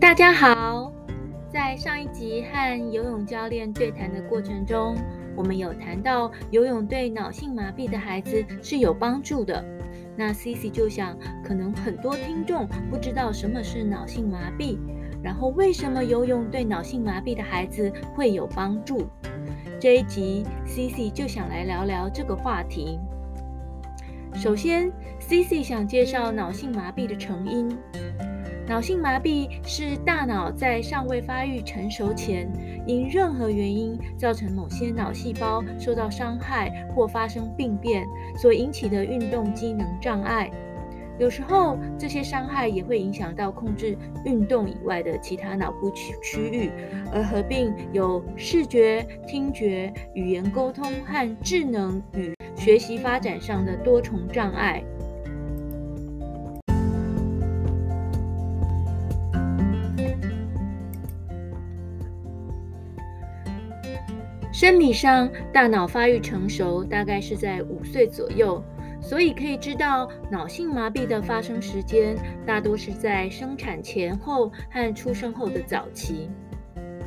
大家好，在上一集和游泳教练对谈的过程中，我们有谈到游泳对脑性麻痹的孩子是有帮助的。那 CC 就想，可能很多听众不知道什么是脑性麻痹，然后为什么游泳对脑性麻痹的孩子会有帮助？这一集 CC 就想来聊聊这个话题。首先，CC 想介绍脑性麻痹的成因。脑性麻痹是大脑在尚未发育成熟前，因任何原因造成某些脑细胞受到伤害或发生病变所引起的运动机能障碍。有时候，这些伤害也会影响到控制运动以外的其他脑部区区域，而合并有视觉、听觉、语言沟通和智能与学习发展上的多重障碍。生理上，大脑发育成熟大概是在五岁左右，所以可以知道脑性麻痹的发生时间大多是在生产前后和出生后的早期。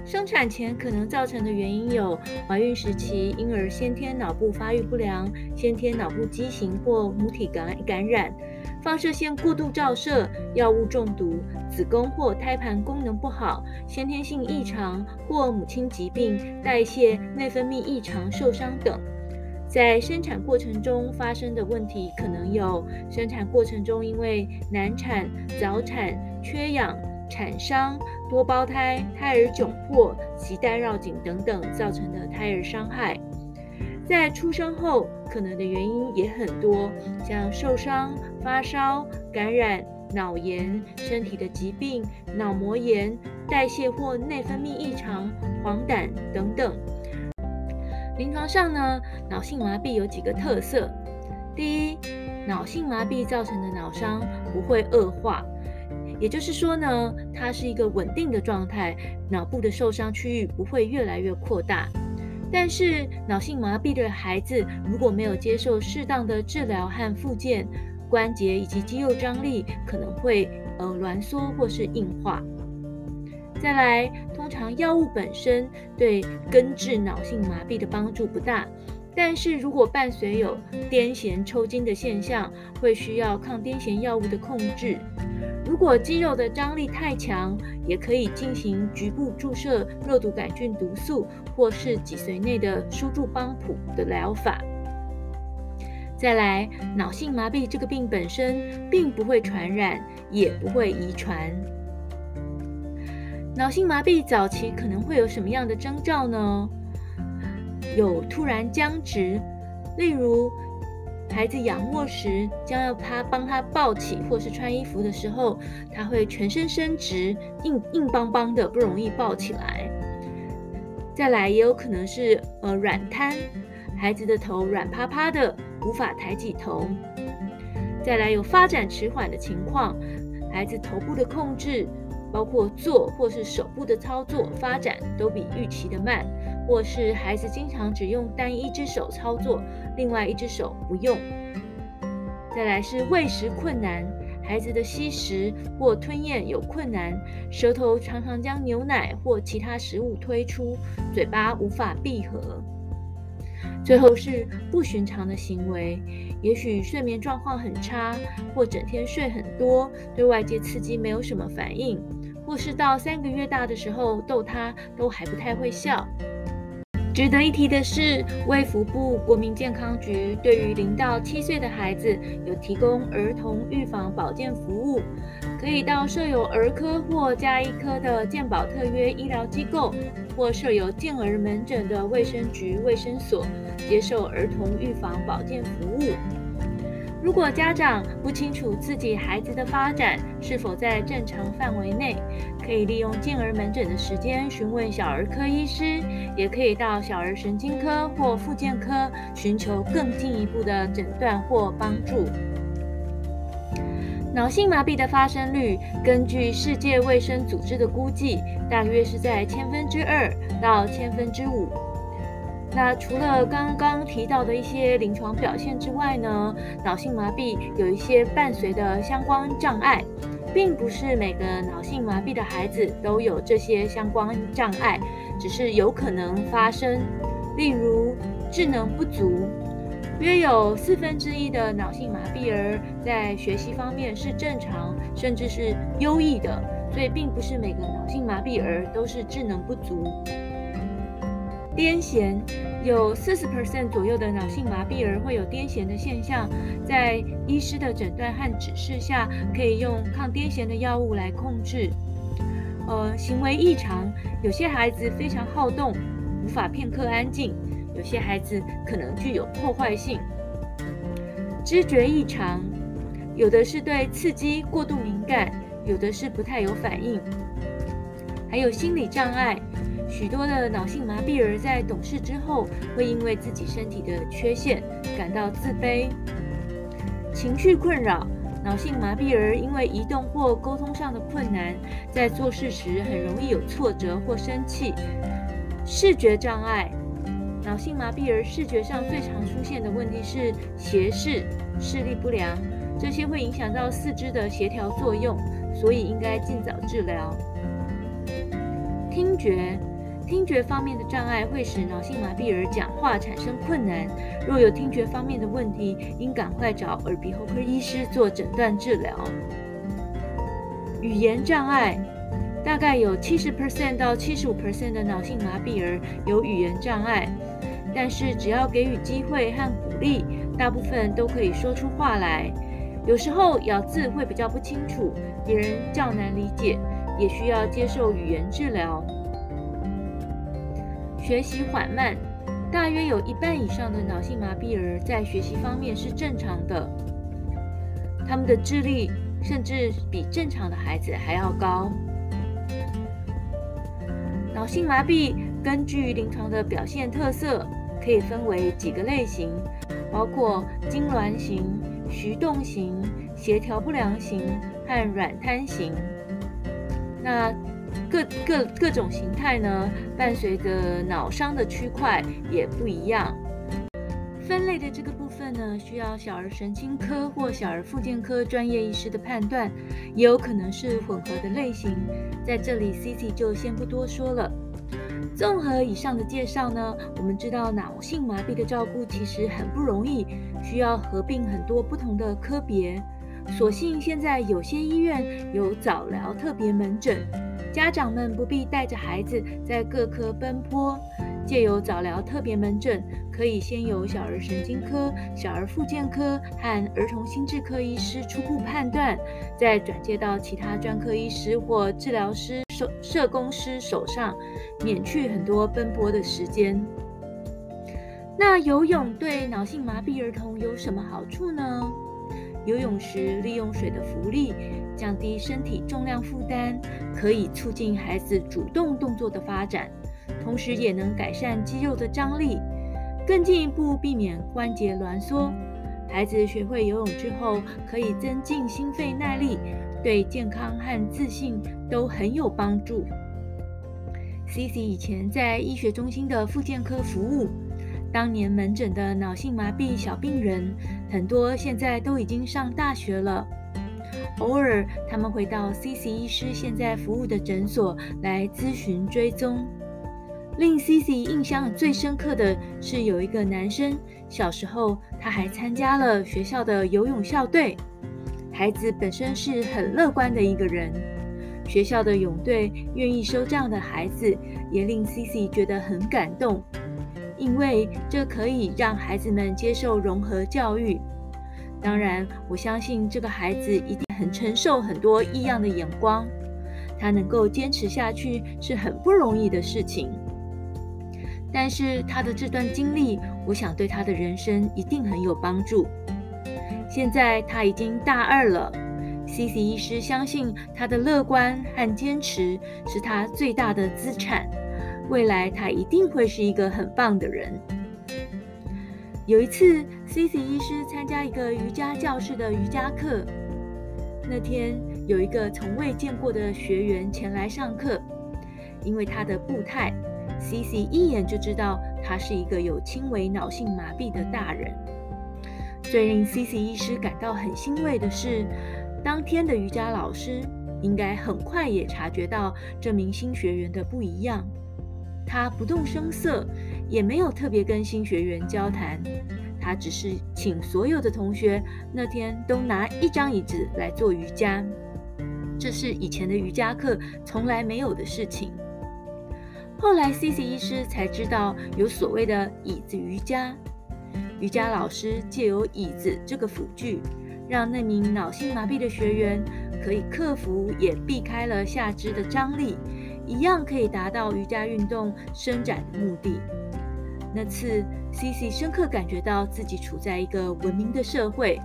生产前可能造成的原因有怀孕时期婴儿先天脑部发育不良、先天脑部畸形或母体感感染。放射线过度照射、药物中毒、子宫或胎盘功能不好、先天性异常或母亲疾病、代谢、内分泌异常、受伤等。在生产过程中发生的问题可能有：生产过程中因为难产、早产、缺氧、产伤、多胞胎、胎儿窘迫、脐带绕颈等等造成的胎儿伤害。在出生后，可能的原因也很多，像受伤、发烧、感染、脑炎、身体的疾病、脑膜炎、代谢或内分泌异常、黄疸等等。临床上呢，脑性麻痹有几个特色：第一，脑性麻痹造成的脑伤不会恶化，也就是说呢，它是一个稳定的状态，脑部的受伤区域不会越来越扩大。但是脑性麻痹的孩子如果没有接受适当的治疗和复健，关节以及肌肉张力可能会呃挛缩或是硬化。再来，通常药物本身对根治脑性麻痹的帮助不大，但是如果伴随有癫痫抽筋的现象，会需要抗癫痫药物的控制。如果肌肉的张力太强，也可以进行局部注射肉毒杆菌毒素，或是脊髓内的输注帮谱的疗法。再来，脑性麻痹这个病本身并不会传染，也不会遗传。脑性麻痹早期可能会有什么样的征兆呢？有突然僵直，例如。孩子仰卧时，将要他帮他抱起或是穿衣服的时候，他会全身伸直，硬硬邦邦的，不容易抱起来。再来，也有可能是呃软瘫，孩子的头软趴趴的，无法抬起头。再来，有发展迟缓的情况，孩子头部的控制，包括坐或是手部的操作发展都比预期的慢。或是孩子经常只用单一只手操作，另外一只手不用。再来是喂食困难，孩子的吸食或吞咽有困难，舌头常常将牛奶或其他食物推出，嘴巴无法闭合。最后是不寻常的行为，也许睡眠状况很差，或整天睡很多，对外界刺激没有什么反应，或是到三个月大的时候逗他都还不太会笑。值得一提的是，卫福部国民健康局对于零到七岁的孩子有提供儿童预防保健服务，可以到设有儿科或加医科的健保特约医疗机构，或设有健儿门诊的卫生局卫生所，接受儿童预防保健服务。如果家长不清楚自己孩子的发展是否在正常范围内，可以利用健儿门诊的时间询问小儿科医师，也可以到小儿神经科或复健科寻求更进一步的诊断或帮助。脑性麻痹的发生率，根据世界卫生组织的估计，大约是在千分之二到千分之五。那除了刚刚提到的一些临床表现之外呢，脑性麻痹有一些伴随的相关障碍，并不是每个脑性麻痹的孩子都有这些相关障碍，只是有可能发生。例如，智能不足，约有四分之一的脑性麻痹儿在学习方面是正常，甚至是优异的，所以并不是每个脑性麻痹儿都是智能不足。癫痫，有四十 percent 左右的脑性麻痹儿会有癫痫的现象，在医师的诊断和指示下，可以用抗癫痫的药物来控制。呃，行为异常，有些孩子非常好动，无法片刻安静；有些孩子可能具有破坏性。知觉异常，有的是对刺激过度敏感，有的是不太有反应。还有心理障碍。许多的脑性麻痹儿在懂事之后，会因为自己身体的缺陷感到自卑。情绪困扰，脑性麻痹儿因为移动或沟通上的困难，在做事时很容易有挫折或生气。视觉障碍，脑性麻痹儿视觉上最常出现的问题是斜视、视力不良，这些会影响到四肢的协调作用，所以应该尽早治疗。听觉。听觉方面的障碍会使脑性麻痹儿讲话产生困难。若有听觉方面的问题，应赶快找耳鼻喉科医师做诊断治疗。语言障碍，大概有七十 percent 到七十五 percent 的脑性麻痹儿有语言障碍，但是只要给予机会和鼓励，大部分都可以说出话来。有时候咬字会比较不清楚，别人较难理解，也需要接受语言治疗。学习缓慢，大约有一半以上的脑性麻痹儿在学习方面是正常的，他们的智力甚至比正常的孩子还要高。脑性麻痹根据临床的表现特色，可以分为几个类型，包括痉挛型、徐动型、协调不良型和软瘫型。那各各各种形态呢，伴随着脑伤的区块也不一样。分类的这个部分呢，需要小儿神经科或小儿复健科专业医师的判断，也有可能是混合的类型。在这里，Cici 就先不多说了。综合以上的介绍呢，我们知道脑性麻痹的照顾其实很不容易，需要合并很多不同的科别。所幸现在有些医院有早疗特别门诊。家长们不必带着孩子在各科奔波，借由早疗特别门诊，可以先由小儿神经科、小儿复健科和儿童心智科医师初步判断，再转介到其他专科医师或治疗师、社社工师手上，免去很多奔波的时间。那游泳对脑性麻痹儿童有什么好处呢？游泳时利用水的浮力，降低身体重量负担，可以促进孩子主动动作的发展，同时也能改善肌肉的张力，更进一步避免关节挛缩。孩子学会游泳之后，可以增进心肺耐力，对健康和自信都很有帮助。C C 以前在医学中心的复健科服务。当年门诊的脑性麻痹小病人很多，现在都已经上大学了。偶尔他们会到 C C 医师现在服务的诊所来咨询追踪。令 C C 印象最深刻的是，有一个男生小时候他还参加了学校的游泳校队。孩子本身是很乐观的一个人，学校的泳队愿意收这样的孩子，也令 C C 觉得很感动。因为这可以让孩子们接受融合教育。当然，我相信这个孩子一定很承受很多异样的眼光。他能够坚持下去是很不容易的事情。但是他的这段经历，我想对他的人生一定很有帮助。现在他已经大二了，C C 医师相信他的乐观和坚持是他最大的资产。未来他一定会是一个很棒的人。有一次，Cici 医师参加一个瑜伽教室的瑜伽课。那天有一个从未见过的学员前来上课，因为他的步态，Cici 一眼就知道他是一个有轻微脑性麻痹的大人。最令 Cici 医师感到很欣慰的是，当天的瑜伽老师应该很快也察觉到这名新学员的不一样。他不动声色，也没有特别跟新学员交谈，他只是请所有的同学那天都拿一张椅子来做瑜伽。这是以前的瑜伽课从来没有的事情。后来 C C 医师才知道有所谓的椅子瑜伽。瑜伽老师借由椅子这个辅具，让那名脑性麻痹的学员可以克服，也避开了下肢的张力，一样可以达到瑜伽运动伸展的目的。那次，Cici 深刻感觉到自己处在一个文明的社会，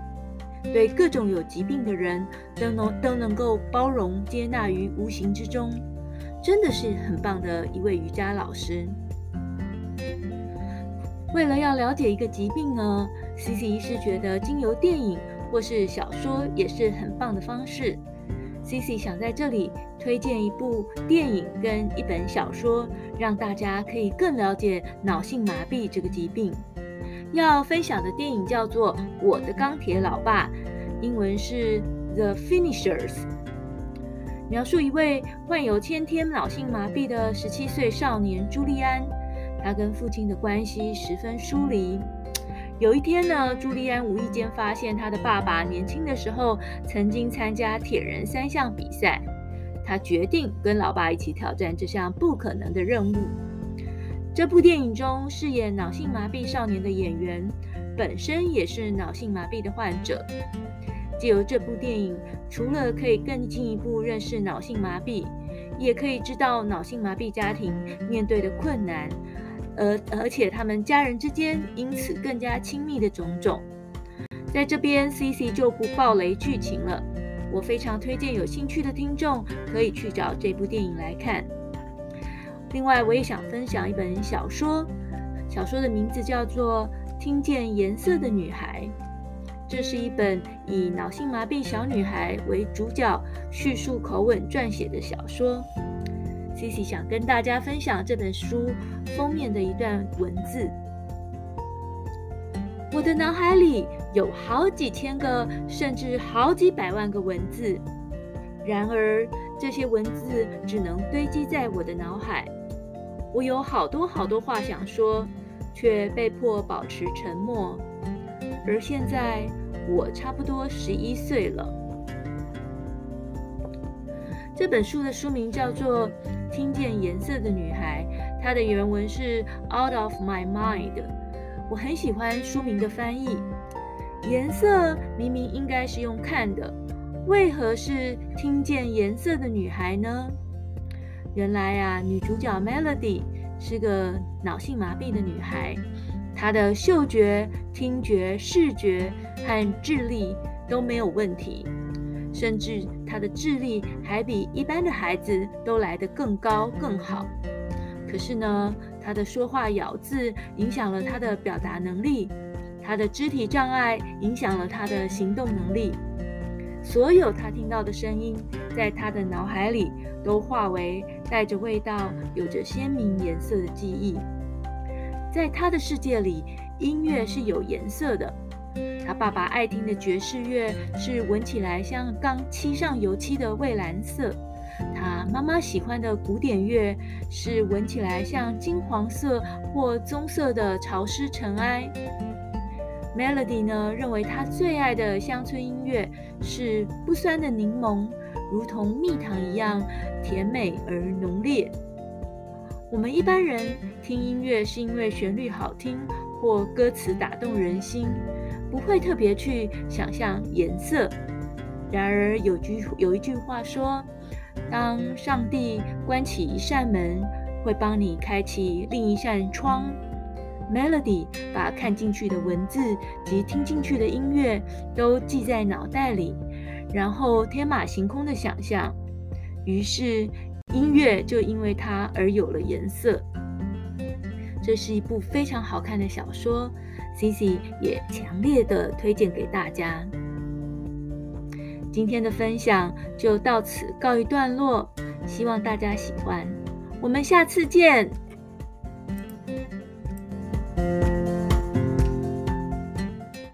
对各种有疾病的人都能都能够包容接纳于无形之中，真的是很棒的一位瑜伽老师。为了要了解一个疾病呢，Cici 医师觉得经由电影或是小说也是很棒的方式。Cici 想在这里推荐一部电影跟一本小说，让大家可以更了解脑性麻痹这个疾病。要分享的电影叫做《我的钢铁老爸》，英文是《The Finishers》，描述一位患有先天脑性麻痹的十七岁少年朱利安，他跟父亲的关系十分疏离。有一天呢，朱利安无意间发现他的爸爸年轻的时候曾经参加铁人三项比赛，他决定跟老爸一起挑战这项不可能的任务。这部电影中饰演脑性麻痹少年的演员本身也是脑性麻痹的患者。借由这部电影，除了可以更进一步认识脑性麻痹，也可以知道脑性麻痹家庭面对的困难。而而且他们家人之间因此更加亲密的种种，在这边 C C 就不爆雷剧情了。我非常推荐有兴趣的听众可以去找这部电影来看。另外，我也想分享一本小说，小说的名字叫做《听见颜色的女孩》，这是一本以脑性麻痹小女孩为主角，叙述口吻撰写的小说。Cici 想跟大家分享这本书封面的一段文字。我的脑海里有好几千个，甚至好几百万个文字，然而这些文字只能堆积在我的脑海。我有好多好多话想说，却被迫保持沉默。而现在我差不多十一岁了。这本书的书名叫做。听见颜色的女孩，它的原文是 Out of My Mind。我很喜欢书名的翻译。颜色明明应该是用看的，为何是听见颜色的女孩呢？原来啊，女主角 Melody 是个脑性麻痹的女孩，她的嗅觉、听觉、视觉和智力都没有问题。甚至他的智力还比一般的孩子都来得更高更好。可是呢，他的说话咬字影响了他的表达能力，他的肢体障碍影响了他的行动能力。所有他听到的声音，在他的脑海里都化为带着味道、有着鲜明颜色的记忆。在他的世界里，音乐是有颜色的。他爸爸爱听的爵士乐是闻起来像刚漆上油漆的蔚蓝色，他妈妈喜欢的古典乐是闻起来像金黄色或棕色的潮湿尘埃。Melody 呢，认为他最爱的乡村音乐是不酸的柠檬，如同蜜糖一样甜美而浓烈。我们一般人听音乐是因为旋律好听或歌词打动人心。不会特别去想象颜色。然而有句有一句话说：“当上帝关起一扇门，会帮你开启另一扇窗。” Melody 把看进去的文字及听进去的音乐都记在脑袋里，然后天马行空的想象，于是音乐就因为它而有了颜色。这是一部非常好看的小说。Cici 也强烈的推荐给大家。今天的分享就到此告一段落，希望大家喜欢。我们下次见。